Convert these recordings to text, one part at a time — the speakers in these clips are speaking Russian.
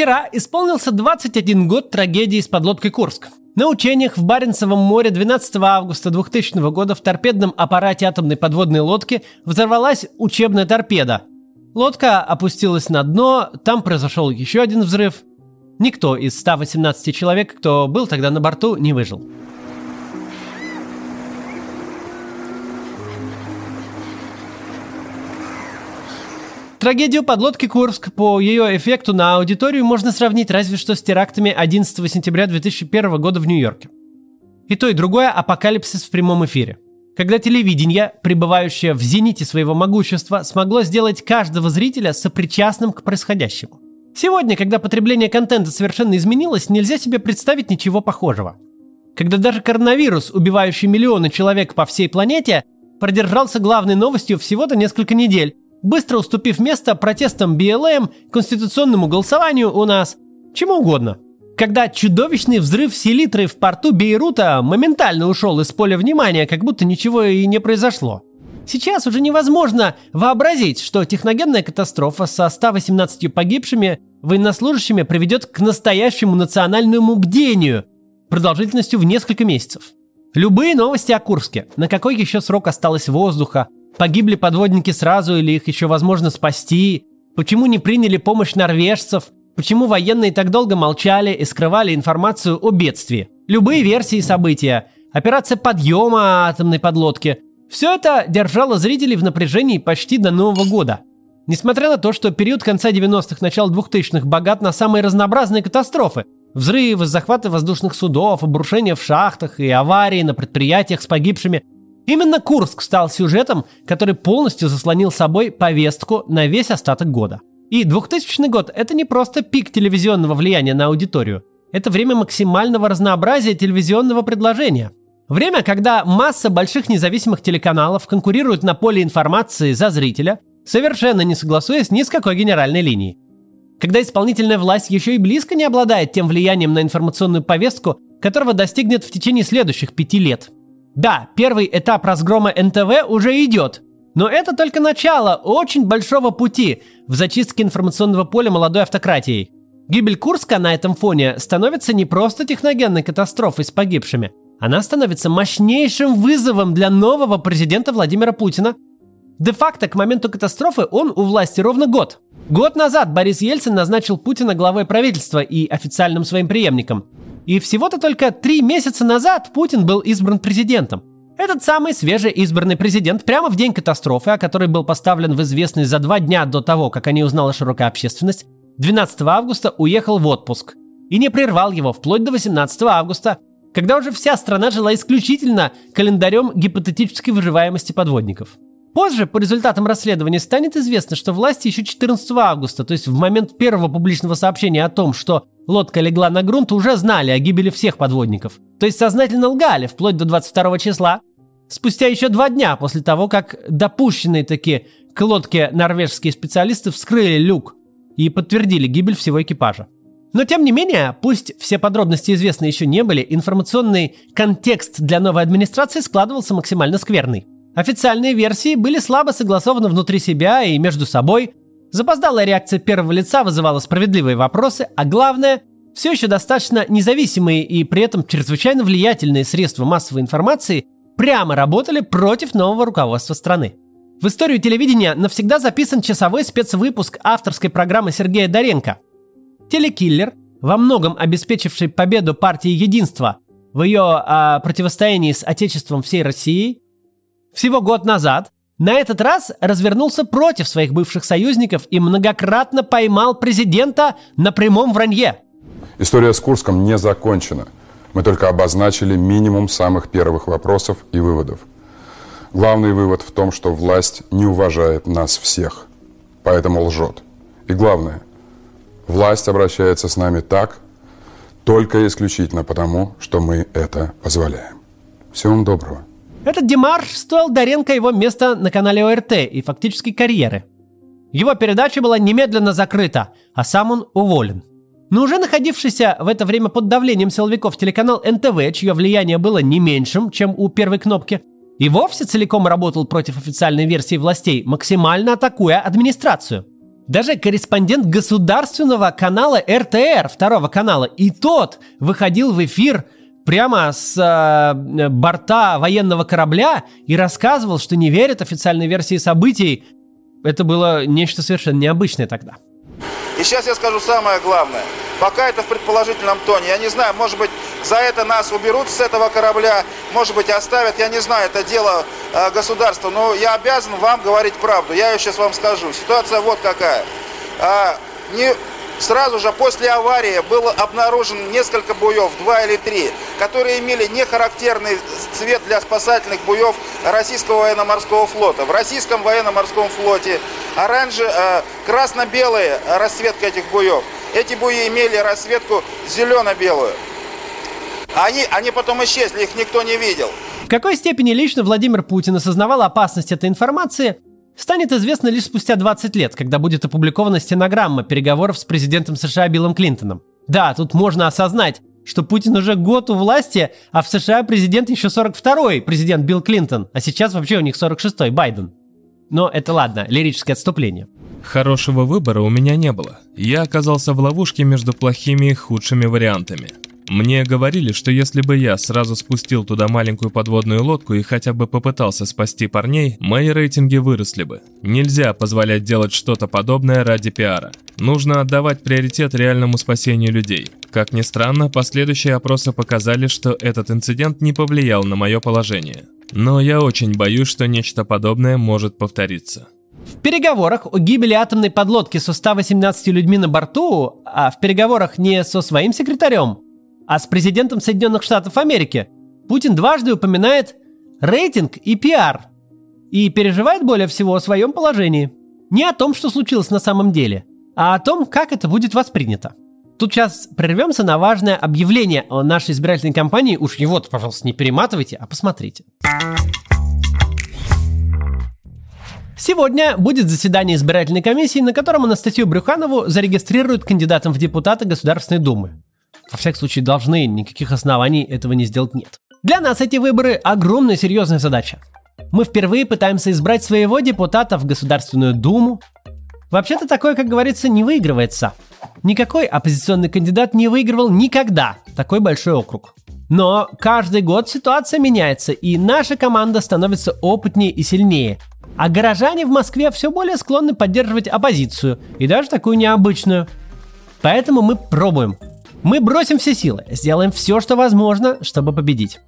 Вчера исполнился 21 год трагедии с подлодкой «Курск». На учениях в Баренцевом море 12 августа 2000 года в торпедном аппарате атомной подводной лодки взорвалась учебная торпеда. Лодка опустилась на дно, там произошел еще один взрыв. Никто из 118 человек, кто был тогда на борту, не выжил. Трагедию подлодки Курск по ее эффекту на аудиторию можно сравнить разве что с терактами 11 сентября 2001 года в Нью-Йорке. И то, и другое – апокалипсис в прямом эфире. Когда телевидение, пребывающее в зените своего могущества, смогло сделать каждого зрителя сопричастным к происходящему. Сегодня, когда потребление контента совершенно изменилось, нельзя себе представить ничего похожего. Когда даже коронавирус, убивающий миллионы человек по всей планете, продержался главной новостью всего-то несколько недель, быстро уступив место протестам БЛМ, конституционному голосованию у нас, чему угодно. Когда чудовищный взрыв селитры в порту Бейрута моментально ушел из поля внимания, как будто ничего и не произошло. Сейчас уже невозможно вообразить, что техногенная катастрофа со 118 погибшими военнослужащими приведет к настоящему национальному бдению продолжительностью в несколько месяцев. Любые новости о Курске, на какой еще срок осталось воздуха, Погибли подводники сразу или их еще возможно спасти? Почему не приняли помощь норвежцев? Почему военные так долго молчали и скрывали информацию о бедствии? Любые версии события, операция подъема атомной подлодки – все это держало зрителей в напряжении почти до Нового года. Несмотря на то, что период конца 90-х, начала 2000-х богат на самые разнообразные катастрофы – взрывы, захваты воздушных судов, обрушения в шахтах и аварии на предприятиях с погибшими – Именно Курск стал сюжетом, который полностью заслонил собой повестку на весь остаток года. И 2000 год – это не просто пик телевизионного влияния на аудиторию. Это время максимального разнообразия телевизионного предложения. Время, когда масса больших независимых телеканалов конкурируют на поле информации за зрителя, совершенно не согласуясь ни с какой генеральной линией. Когда исполнительная власть еще и близко не обладает тем влиянием на информационную повестку, которого достигнет в течение следующих пяти лет – да, первый этап разгрома НТВ уже идет, но это только начало очень большого пути в зачистке информационного поля молодой автократией. Гибель Курска на этом фоне становится не просто техногенной катастрофой с погибшими, она становится мощнейшим вызовом для нового президента Владимира Путина. Де-факто к моменту катастрофы он у власти ровно год. Год назад Борис Ельцин назначил Путина главой правительства и официальным своим преемником – и всего-то только три месяца назад Путин был избран президентом. Этот самый свежеизбранный президент прямо в день катастрофы, о которой был поставлен в известность за два дня до того, как о ней узнала широкая общественность, 12 августа уехал в отпуск. И не прервал его вплоть до 18 августа, когда уже вся страна жила исключительно календарем гипотетической выживаемости подводников. Позже, по результатам расследования, станет известно, что власти еще 14 августа, то есть в момент первого публичного сообщения о том, что лодка легла на грунт, уже знали о гибели всех подводников. То есть сознательно лгали вплоть до 22 числа, спустя еще два дня после того, как допущенные такие к лодке норвежские специалисты вскрыли люк и подтвердили гибель всего экипажа. Но тем не менее, пусть все подробности известны еще не были, информационный контекст для новой администрации складывался максимально скверный. Официальные версии были слабо согласованы внутри себя и между собой, Запоздалая реакция первого лица вызывала справедливые вопросы, а главное, все еще достаточно независимые и при этом чрезвычайно влиятельные средства массовой информации прямо работали против нового руководства страны. В историю телевидения навсегда записан часовой спецвыпуск авторской программы Сергея Доренко. Телекиллер, во многом обеспечивший победу партии Единства в ее а, противостоянии с Отечеством всей России, всего год назад на этот раз развернулся против своих бывших союзников и многократно поймал президента на прямом вранье. История с Курском не закончена. Мы только обозначили минимум самых первых вопросов и выводов. Главный вывод в том, что власть не уважает нас всех, поэтому лжет. И главное, власть обращается с нами так, только исключительно потому, что мы это позволяем. Всего вам доброго. Этот демарш стоил Доренко его места на канале ОРТ и фактически карьеры. Его передача была немедленно закрыта, а сам он уволен. Но уже находившийся в это время под давлением силовиков телеканал НТВ, чье влияние было не меньшим, чем у первой кнопки, и вовсе целиком работал против официальной версии властей, максимально атакуя администрацию. Даже корреспондент государственного канала РТР, второго канала, и тот выходил в эфир прямо с э, борта военного корабля и рассказывал, что не верит официальной версии событий. Это было нечто совершенно необычное тогда. И сейчас я скажу самое главное. Пока это в предположительном тоне. Я не знаю, может быть, за это нас уберут с этого корабля, может быть, оставят. Я не знаю, это дело э, государства. Но я обязан вам говорить правду. Я ее сейчас вам скажу. Ситуация вот какая. А, не, Сразу же после аварии было обнаружено несколько буев, два или три, которые имели нехарактерный цвет для спасательных буев российского военно-морского флота. В российском военно-морском флоте оранжи, э, красно-белая расцветка этих буев. Эти буи имели расцветку зелено-белую. Они, они потом исчезли, их никто не видел. В какой степени лично Владимир Путин осознавал опасность этой информации, станет известно лишь спустя 20 лет, когда будет опубликована стенограмма переговоров с президентом США Биллом Клинтоном. Да, тут можно осознать, что Путин уже год у власти, а в США президент еще 42-й президент Билл Клинтон, а сейчас вообще у них 46-й Байден. Но это ладно, лирическое отступление. Хорошего выбора у меня не было. Я оказался в ловушке между плохими и худшими вариантами. Мне говорили, что если бы я сразу спустил туда маленькую подводную лодку и хотя бы попытался спасти парней, мои рейтинги выросли бы. Нельзя позволять делать что-то подобное ради пиара. Нужно отдавать приоритет реальному спасению людей. Как ни странно, последующие опросы показали, что этот инцидент не повлиял на мое положение. Но я очень боюсь, что нечто подобное может повториться. В переговорах о гибели атомной подлодки со 118 людьми на борту, а в переговорах не со своим секретарем, а с президентом Соединенных Штатов Америки, Путин дважды упоминает рейтинг и пиар. И переживает более всего о своем положении. Не о том, что случилось на самом деле, а о том, как это будет воспринято. Тут сейчас прервемся на важное объявление о нашей избирательной кампании. Уж его-то, пожалуйста, не перематывайте, а посмотрите. Сегодня будет заседание избирательной комиссии, на котором Анастасию Брюханову зарегистрируют кандидатом в депутаты Государственной Думы. Во всяком случае, должны, никаких оснований этого не сделать нет. Для нас эти выборы – огромная серьезная задача. Мы впервые пытаемся избрать своего депутата в Государственную Думу. Вообще-то такое, как говорится, не выигрывается. Никакой оппозиционный кандидат не выигрывал никогда такой большой округ. Но каждый год ситуация меняется, и наша команда становится опытнее и сильнее. А горожане в Москве все более склонны поддерживать оппозицию, и даже такую необычную. Поэтому мы пробуем – мы бросим все силы, сделаем все, что возможно, чтобы победить.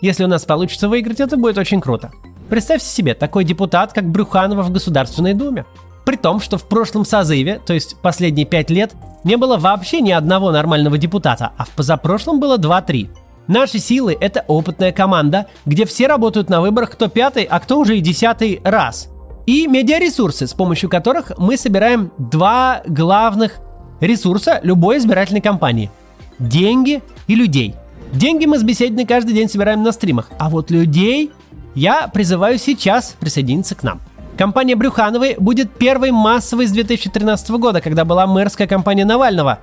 Если у нас получится выиграть, это будет очень круто. Представьте себе такой депутат, как Брюханова в Государственной Думе. При том, что в прошлом созыве, то есть последние пять лет, не было вообще ни одного нормального депутата, а в позапрошлом было 2-3. Наши силы – это опытная команда, где все работают на выборах кто пятый, а кто уже и десятый раз. И медиаресурсы, с помощью которых мы собираем два главных ресурса любой избирательной кампании. Деньги и людей. Деньги мы с беседной каждый день собираем на стримах, а вот людей я призываю сейчас присоединиться к нам. Компания Брюхановой будет первой массовой с 2013 года, когда была мэрская компания Навального,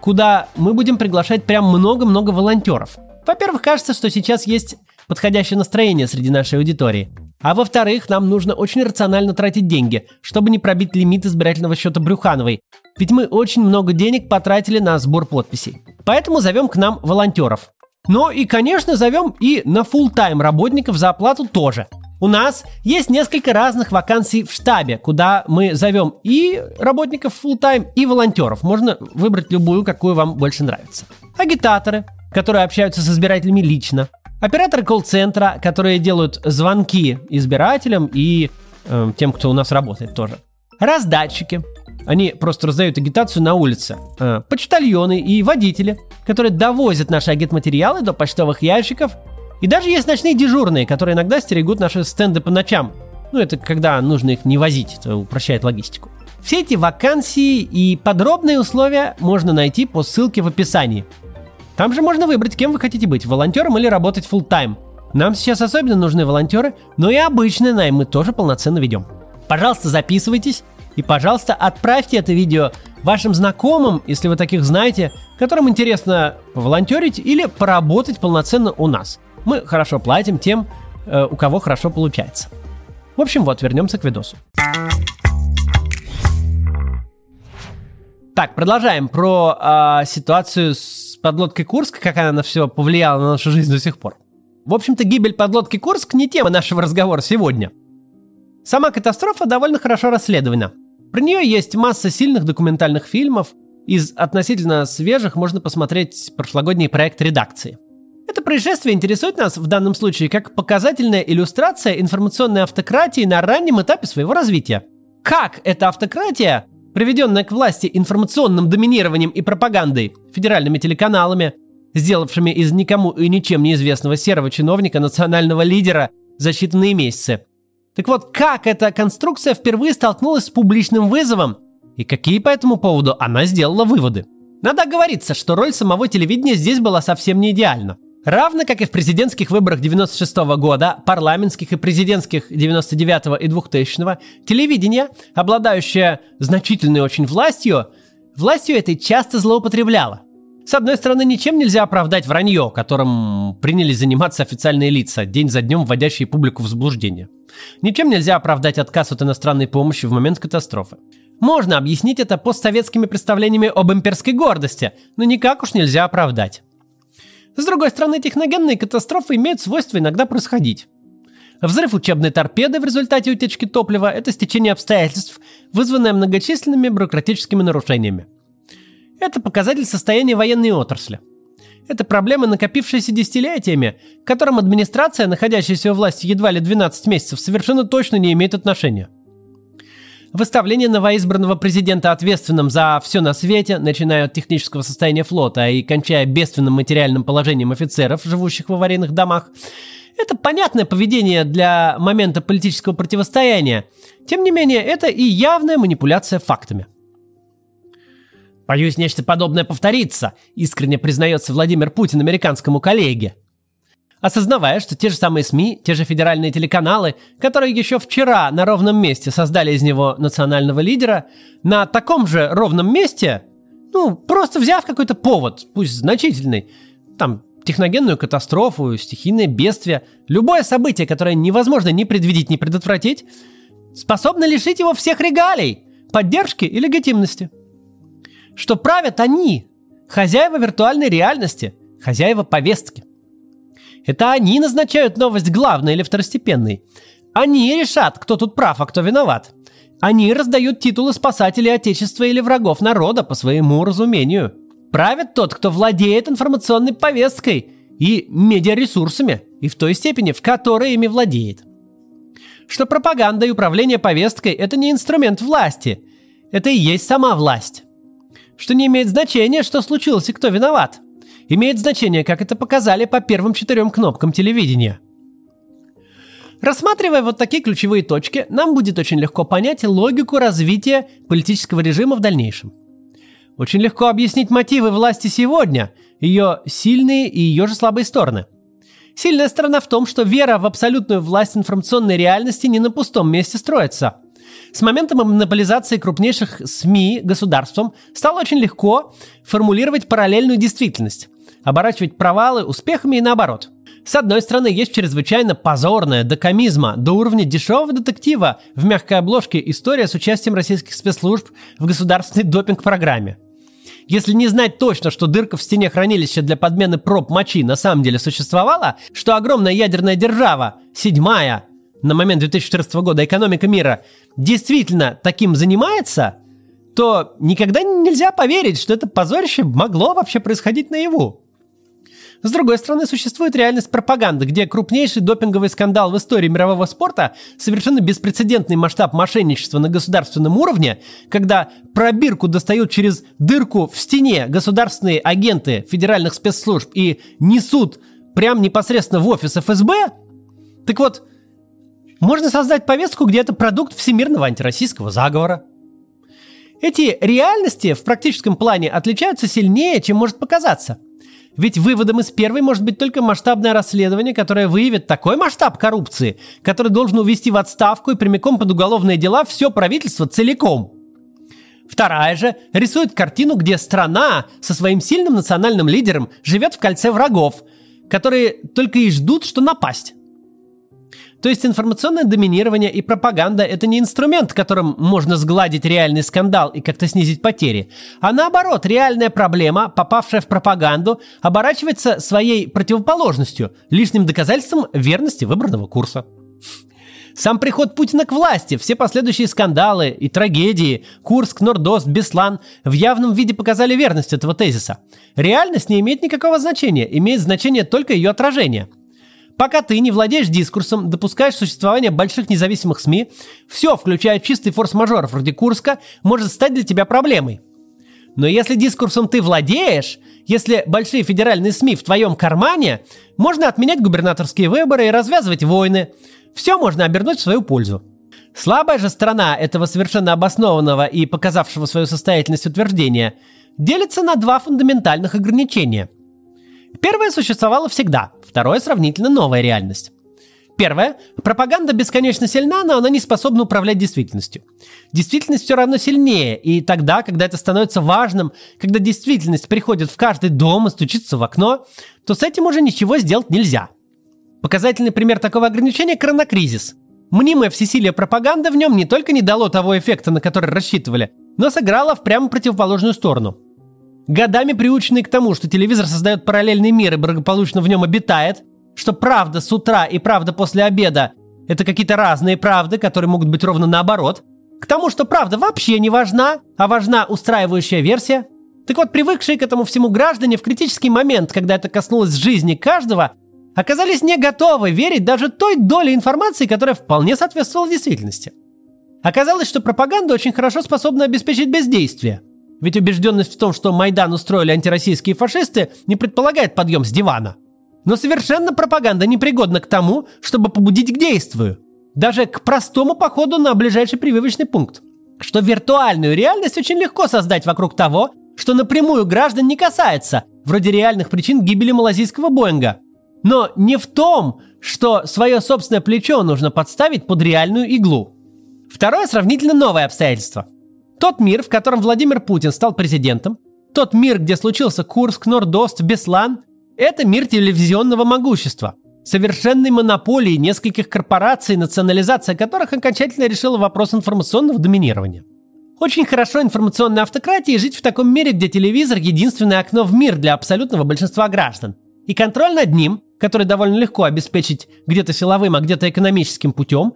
куда мы будем приглашать прям много-много волонтеров. Во-первых, кажется, что сейчас есть подходящее настроение среди нашей аудитории. А во-вторых, нам нужно очень рационально тратить деньги, чтобы не пробить лимит избирательного счета Брюхановой. Ведь мы очень много денег потратили на сбор подписей. Поэтому зовем к нам волонтеров. Но и, конечно, зовем и на full тайм работников за оплату тоже. У нас есть несколько разных вакансий в штабе, куда мы зовем и работников full тайм и волонтеров. Можно выбрать любую, какую вам больше нравится. Агитаторы, которые общаются с избирателями лично. Операторы колл-центра, которые делают звонки избирателям и э, тем, кто у нас работает тоже. Раздатчики. Они просто раздают агитацию на улице. Э, почтальоны и водители, которые довозят наши агитматериалы до почтовых ящиков. И даже есть ночные дежурные, которые иногда стерегут наши стенды по ночам. Ну, это когда нужно их не возить, это упрощает логистику. Все эти вакансии и подробные условия можно найти по ссылке в описании. Там же можно выбрать, кем вы хотите быть, волонтером или работать full тайм Нам сейчас особенно нужны волонтеры, но и обычный найм мы тоже полноценно ведем. Пожалуйста, записывайтесь и, пожалуйста, отправьте это видео вашим знакомым, если вы таких знаете, которым интересно волонтерить или поработать полноценно у нас. Мы хорошо платим тем, э, у кого хорошо получается. В общем, вот, вернемся к видосу. Так, продолжаем про э, ситуацию с подлодкой Курск, как она на все повлияла на нашу жизнь до сих пор. В общем-то, гибель подлодки Курск не тема нашего разговора сегодня. Сама катастрофа довольно хорошо расследована. Про нее есть масса сильных документальных фильмов. Из относительно свежих можно посмотреть прошлогодний проект редакции. Это происшествие интересует нас в данном случае как показательная иллюстрация информационной автократии на раннем этапе своего развития. Как эта автократия, приведенная к власти информационным доминированием и пропагандой, федеральными телеканалами, сделавшими из никому и ничем неизвестного серого чиновника национального лидера за считанные месяцы. Так вот, как эта конструкция впервые столкнулась с публичным вызовом и какие по этому поводу она сделала выводы? Надо оговориться, что роль самого телевидения здесь была совсем не идеальна. Равно как и в президентских выборах 96 года, парламентских и президентских 99 и 2000 телевидение, обладающее значительной очень властью, властью этой часто злоупотребляло. С одной стороны, ничем нельзя оправдать вранье, которым принялись заниматься официальные лица, день за днем вводящие публику в заблуждение. Ничем нельзя оправдать отказ от иностранной помощи в момент катастрофы. Можно объяснить это постсоветскими представлениями об имперской гордости, но никак уж нельзя оправдать. С другой стороны, техногенные катастрофы имеют свойство иногда происходить. Взрыв учебной торпеды в результате утечки топлива – это стечение обстоятельств, вызванное многочисленными бюрократическими нарушениями. Это показатель состояния военной отрасли. Это проблемы, накопившиеся десятилетиями, к которым администрация, находящаяся у власти едва ли 12 месяцев, совершенно точно не имеет отношения – Выставление новоизбранного президента ответственным за все на свете, начиная от технического состояния флота и кончая бедственным материальным положением офицеров, живущих в аварийных домах, это понятное поведение для момента политического противостояния. Тем не менее, это и явная манипуляция фактами. «Боюсь, нечто подобное повторится», – искренне признается Владимир Путин американскому коллеге – осознавая, что те же самые СМИ, те же федеральные телеканалы, которые еще вчера на ровном месте создали из него национального лидера, на таком же ровном месте, ну, просто взяв какой-то повод, пусть значительный, там, техногенную катастрофу, стихийное бедствие, любое событие, которое невозможно ни предвидеть, ни предотвратить, способно лишить его всех регалий, поддержки и легитимности. Что правят они, хозяева виртуальной реальности, хозяева повестки. Это они назначают новость главной или второстепенной. Они решат, кто тут прав, а кто виноват. Они раздают титулы спасателей Отечества или врагов народа по своему разумению. Правит тот, кто владеет информационной повесткой и медиаресурсами, и в той степени, в которой ими владеет. Что пропаганда и управление повесткой – это не инструмент власти, это и есть сама власть. Что не имеет значения, что случилось и кто виноват – имеет значение, как это показали по первым четырем кнопкам телевидения. Рассматривая вот такие ключевые точки, нам будет очень легко понять логику развития политического режима в дальнейшем. Очень легко объяснить мотивы власти сегодня, ее сильные и ее же слабые стороны. Сильная сторона в том, что вера в абсолютную власть информационной реальности не на пустом месте строится. С момента монополизации крупнейших СМИ государством стало очень легко формулировать параллельную действительность оборачивать провалы успехами и наоборот. С одной стороны, есть чрезвычайно позорная до комизма, до уровня дешевого детектива в мягкой обложке история с участием российских спецслужб в государственной допинг-программе. Если не знать точно, что дырка в стене хранилища для подмены проб мочи на самом деле существовала, что огромная ядерная держава, седьмая, на момент 2014 года экономика мира, действительно таким занимается, то никогда нельзя поверить, что это позорище могло вообще происходить наяву. С другой стороны, существует реальность пропаганды, где крупнейший допинговый скандал в истории мирового спорта, совершенно беспрецедентный масштаб мошенничества на государственном уровне, когда пробирку достают через дырку в стене государственные агенты федеральных спецслужб и несут прям непосредственно в офис ФСБ, так вот, можно создать повестку, где это продукт всемирного антироссийского заговора. Эти реальности в практическом плане отличаются сильнее, чем может показаться – ведь выводом из первой может быть только масштабное расследование, которое выявит такой масштаб коррупции, который должен увести в отставку и прямиком под уголовные дела все правительство целиком. Вторая же рисует картину, где страна со своим сильным национальным лидером живет в кольце врагов, которые только и ждут, что напасть. То есть информационное доминирование и пропаганда – это не инструмент, которым можно сгладить реальный скандал и как-то снизить потери, а наоборот, реальная проблема, попавшая в пропаганду, оборачивается своей противоположностью, лишним доказательством верности выбранного курса. Сам приход Путина к власти, все последующие скандалы и трагедии, Курск, Нордост, Беслан в явном виде показали верность этого тезиса. Реальность не имеет никакого значения, имеет значение только ее отражение – Пока ты не владеешь дискурсом, допускаешь существование больших независимых СМИ, все, включая чистый форс-мажор вроде Курска, может стать для тебя проблемой. Но если дискурсом ты владеешь, если большие федеральные СМИ в твоем кармане, можно отменять губернаторские выборы и развязывать войны. Все можно обернуть в свою пользу. Слабая же сторона этого совершенно обоснованного и показавшего свою состоятельность утверждения делится на два фундаментальных ограничения – Первое существовало всегда, второе сравнительно новая реальность. Первое. Пропаганда бесконечно сильна, но она не способна управлять действительностью. Действительность все равно сильнее, и тогда, когда это становится важным, когда действительность приходит в каждый дом и стучится в окно, то с этим уже ничего сделать нельзя. Показательный пример такого ограничения – коронакризис. Мнимая всесилие пропаганды в нем не только не дало того эффекта, на который рассчитывали, но сыграло в прямо противоположную сторону – годами приученный к тому, что телевизор создает параллельный мир и благополучно в нем обитает, что правда с утра и правда после обеда – это какие-то разные правды, которые могут быть ровно наоборот, к тому, что правда вообще не важна, а важна устраивающая версия. Так вот, привыкшие к этому всему граждане в критический момент, когда это коснулось жизни каждого, оказались не готовы верить даже той доле информации, которая вполне соответствовала действительности. Оказалось, что пропаганда очень хорошо способна обеспечить бездействие – ведь убежденность в том, что Майдан устроили антироссийские фашисты, не предполагает подъем с дивана. Но совершенно пропаганда непригодна к тому, чтобы побудить к действию. Даже к простому походу на ближайший прививочный пункт. Что виртуальную реальность очень легко создать вокруг того, что напрямую граждан не касается, вроде реальных причин гибели малазийского Боинга. Но не в том, что свое собственное плечо нужно подставить под реальную иглу. Второе сравнительно новое обстоятельство – тот мир, в котором Владимир Путин стал президентом, тот мир, где случился Курск, Нордост, Беслан, это мир телевизионного могущества, совершенной монополии нескольких корпораций, национализация которых окончательно решила вопрос информационного доминирования. Очень хорошо информационной автократии жить в таком мире, где телевизор – единственное окно в мир для абсолютного большинства граждан. И контроль над ним, который довольно легко обеспечить где-то силовым, а где-то экономическим путем,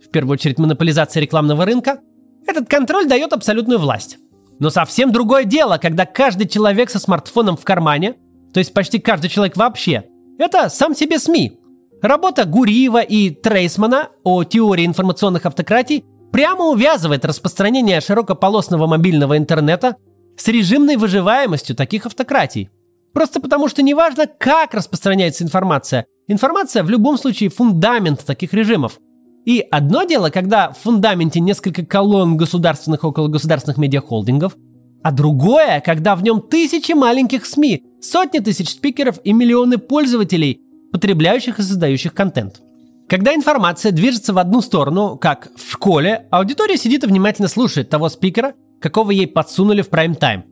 в первую очередь монополизация рекламного рынка, этот контроль дает абсолютную власть. Но совсем другое дело, когда каждый человек со смартфоном в кармане, то есть почти каждый человек вообще, это сам себе СМИ. Работа Гуриева и Трейсмана о теории информационных автократий прямо увязывает распространение широкополосного мобильного интернета с режимной выживаемостью таких автократий. Просто потому, что неважно, как распространяется информация, информация в любом случае фундамент таких режимов – и одно дело, когда в фундаменте несколько колонн государственных и окологосударственных медиахолдингов, а другое, когда в нем тысячи маленьких СМИ, сотни тысяч спикеров и миллионы пользователей, потребляющих и создающих контент. Когда информация движется в одну сторону, как в школе, аудитория сидит и внимательно слушает того спикера, какого ей подсунули в прайм-тайм.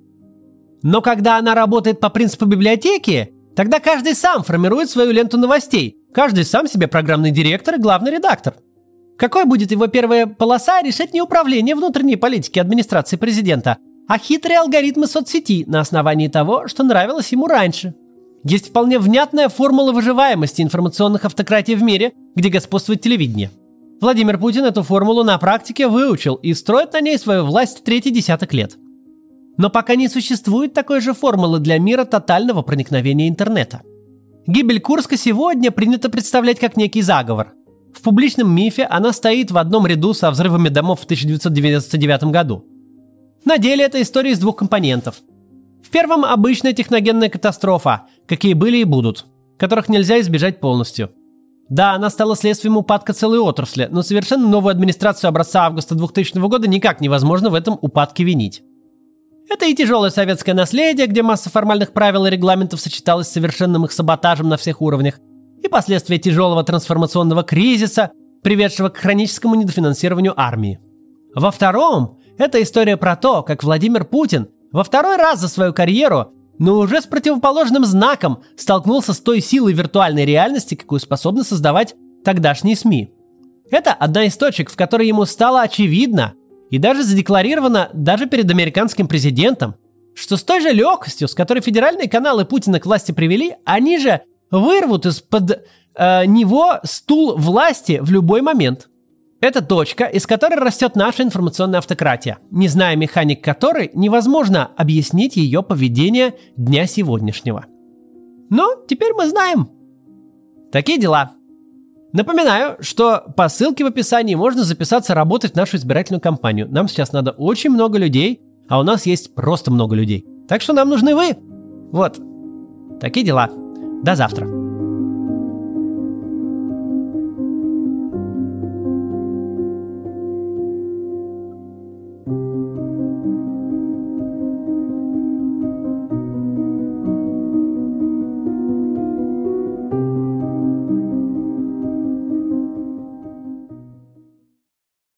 Но когда она работает по принципу библиотеки, тогда каждый сам формирует свою ленту новостей, каждый сам себе программный директор и главный редактор – какой будет его первая полоса, решать не управление внутренней политики администрации президента, а хитрые алгоритмы соцсети на основании того, что нравилось ему раньше. Есть вполне внятная формула выживаемости информационных автократий в мире, где господствует телевидение. Владимир Путин эту формулу на практике выучил и строит на ней свою власть третий десяток лет. Но пока не существует такой же формулы для мира тотального проникновения интернета. Гибель Курска сегодня принято представлять как некий заговор. В публичном мифе она стоит в одном ряду со взрывами домов в 1999 году. На деле это история из двух компонентов. В первом обычная техногенная катастрофа, какие были и будут, которых нельзя избежать полностью. Да, она стала следствием упадка целой отрасли, но совершенно новую администрацию образца августа 2000 года никак невозможно в этом упадке винить. Это и тяжелое советское наследие, где масса формальных правил и регламентов сочеталась с совершенным их саботажем на всех уровнях, и последствия тяжелого трансформационного кризиса, приведшего к хроническому недофинансированию армии. Во втором – это история про то, как Владимир Путин во второй раз за свою карьеру, но уже с противоположным знаком, столкнулся с той силой виртуальной реальности, какую способны создавать тогдашние СМИ. Это одна из точек, в которой ему стало очевидно и даже задекларировано даже перед американским президентом, что с той же легкостью, с которой федеральные каналы Путина к власти привели, они же вырвут из-под э, него стул власти в любой момент. Это точка, из которой растет наша информационная автократия, не зная механик которой, невозможно объяснить ее поведение дня сегодняшнего. Но теперь мы знаем. Такие дела. Напоминаю, что по ссылке в описании можно записаться работать в нашу избирательную кампанию. Нам сейчас надо очень много людей, а у нас есть просто много людей. Так что нам нужны вы. Вот. Такие дела. До завтра.